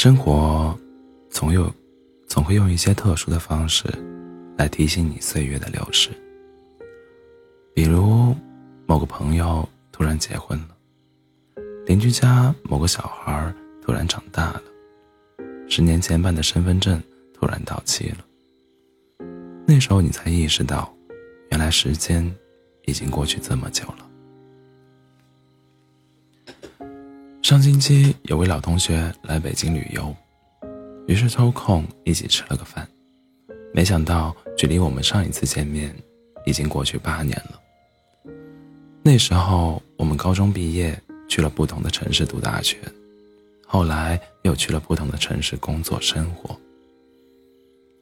生活总有总会用一些特殊的方式来提醒你岁月的流逝，比如某个朋友突然结婚了，邻居家某个小孩突然长大了，十年前办的身份证突然到期了。那时候你才意识到，原来时间已经过去这么久了。上星期有位老同学来北京旅游，于是抽空一起吃了个饭。没想到距离我们上一次见面已经过去八年了。那时候我们高中毕业，去了不同的城市读大学，后来又去了不同的城市工作生活。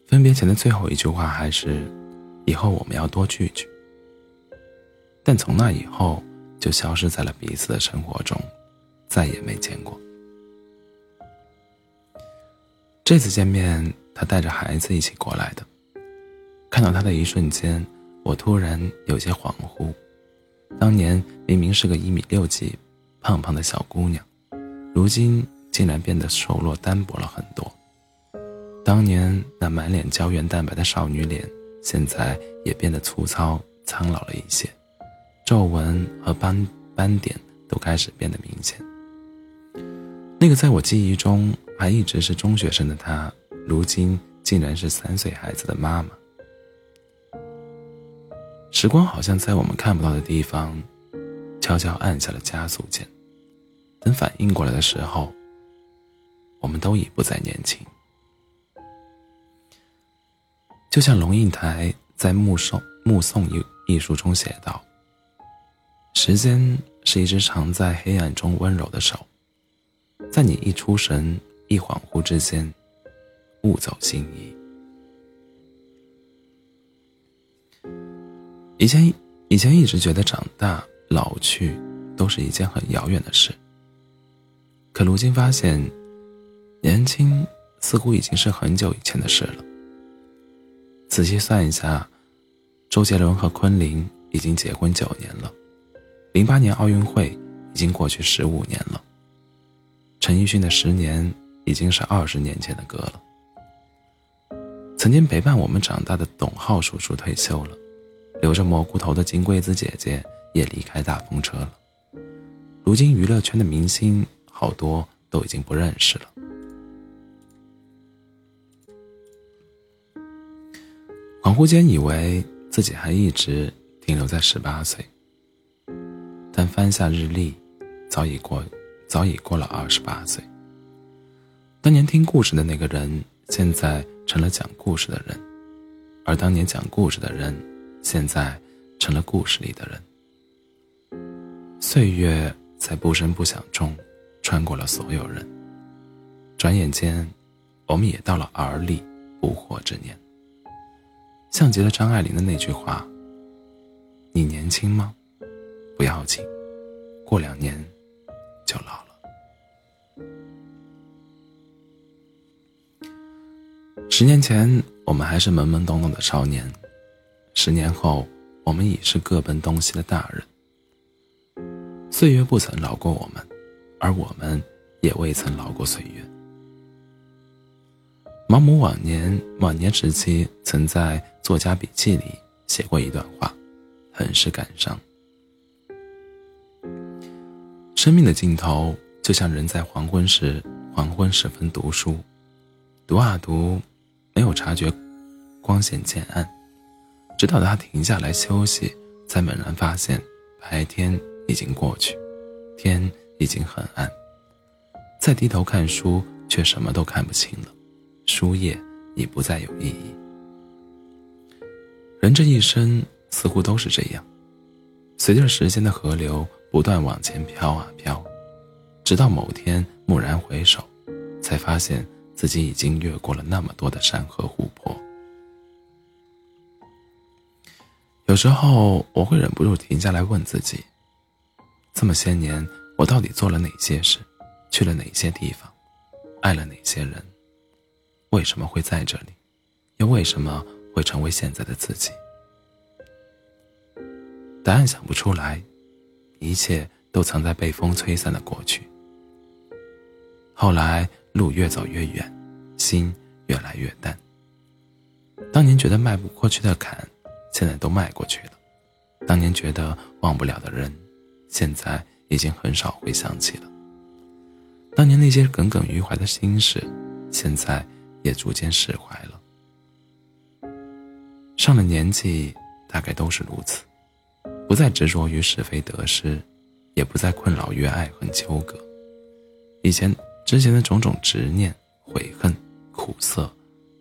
分别前的最后一句话还是：“以后我们要多聚聚。”但从那以后就消失在了彼此的生活中。再也没见过。这次见面，他带着孩子一起过来的。看到他的一瞬间，我突然有些恍惚。当年明明是个一米六几、胖胖的小姑娘，如今竟然变得瘦弱单薄了很多。当年那满脸胶原蛋白的少女脸，现在也变得粗糙苍老了一些，皱纹和斑斑点都开始变得明显。那个在我记忆中还一直是中学生的她，如今竟然是三岁孩子的妈妈。时光好像在我们看不到的地方，悄悄按下了加速键。等反应过来的时候，我们都已不再年轻。就像龙应台在《目送目送》一一书中写道：“时间是一只藏在黑暗中温柔的手。”在你一出神、一恍惚之间，物走星移。以前，以前一直觉得长大、老去都是一件很遥远的事。可如今发现，年轻似乎已经是很久以前的事了。仔细算一下，周杰伦和昆凌已经结婚九年了，零八年奥运会已经过去十五年了。陈奕迅的《十年》已经是二十年前的歌了。曾经陪伴我们长大的董浩叔叔退休了，留着蘑菇头的金龟子姐姐也离开大风车了。如今娱乐圈的明星好多都已经不认识了。恍惚间以为自己还一直停留在十八岁，但翻下日历，早已过。早已过了二十八岁。当年听故事的那个人，现在成了讲故事的人；而当年讲故事的人，现在成了故事里的人。岁月在不声不响中，穿过了所有人。转眼间，我们也到了而立不惑之年。像极了张爱玲的那句话：“你年轻吗？不要紧，过两年。”十年前，我们还是懵懵懂懂的少年；十年后，我们已是各奔东西的大人。岁月不曾饶过我们，而我们也未曾饶过岁月。毛姆晚年晚年时期，曾在作家笔记里写过一段话，很是感伤。生命的尽头，就像人在黄昏时黄昏时分读书，读啊读，没有察觉光线渐暗，直到他停下来休息，才猛然发现白天已经过去，天已经很暗。再低头看书，却什么都看不清了，书页已不再有意义。人这一生似乎都是这样，随着时间的河流。不断往前飘啊飘，直到某天蓦然回首，才发现自己已经越过了那么多的山河湖泊。有时候我会忍不住停下来问自己：这么些年，我到底做了哪些事，去了哪些地方，爱了哪些人？为什么会在这里？又为什么会成为现在的自己？答案想不出来。一切都藏在被风吹散的过去。后来路越走越远，心越来越淡。当年觉得迈不过去的坎，现在都迈过去了；当年觉得忘不了的人，现在已经很少会想起了。当年那些耿耿于怀的心事，现在也逐渐释怀了。上了年纪，大概都是如此，不再执着于是非得失，也不再困扰于爱恨纠葛。以前之前的种种执念、悔恨、苦涩，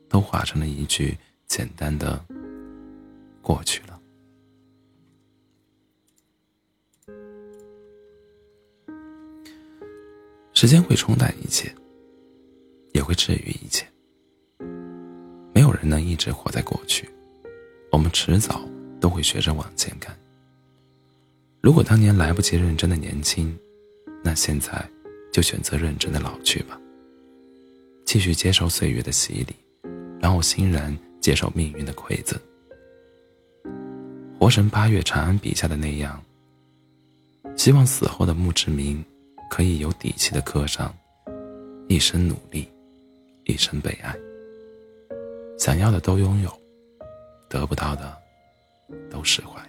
都化成了一句简单的“过去了”。时间会冲淡一切，也会治愈一切。没有人能一直活在过去。我们迟早都会学着往前看。如果当年来不及认真的年轻，那现在就选择认真的老去吧。继续接受岁月的洗礼，然后欣然接受命运的馈赠。活神八月长安笔下的那样，希望死后的墓志铭可以有底气的刻上：一生努力，一生被爱。想要的都拥有。得不到的，都释怀。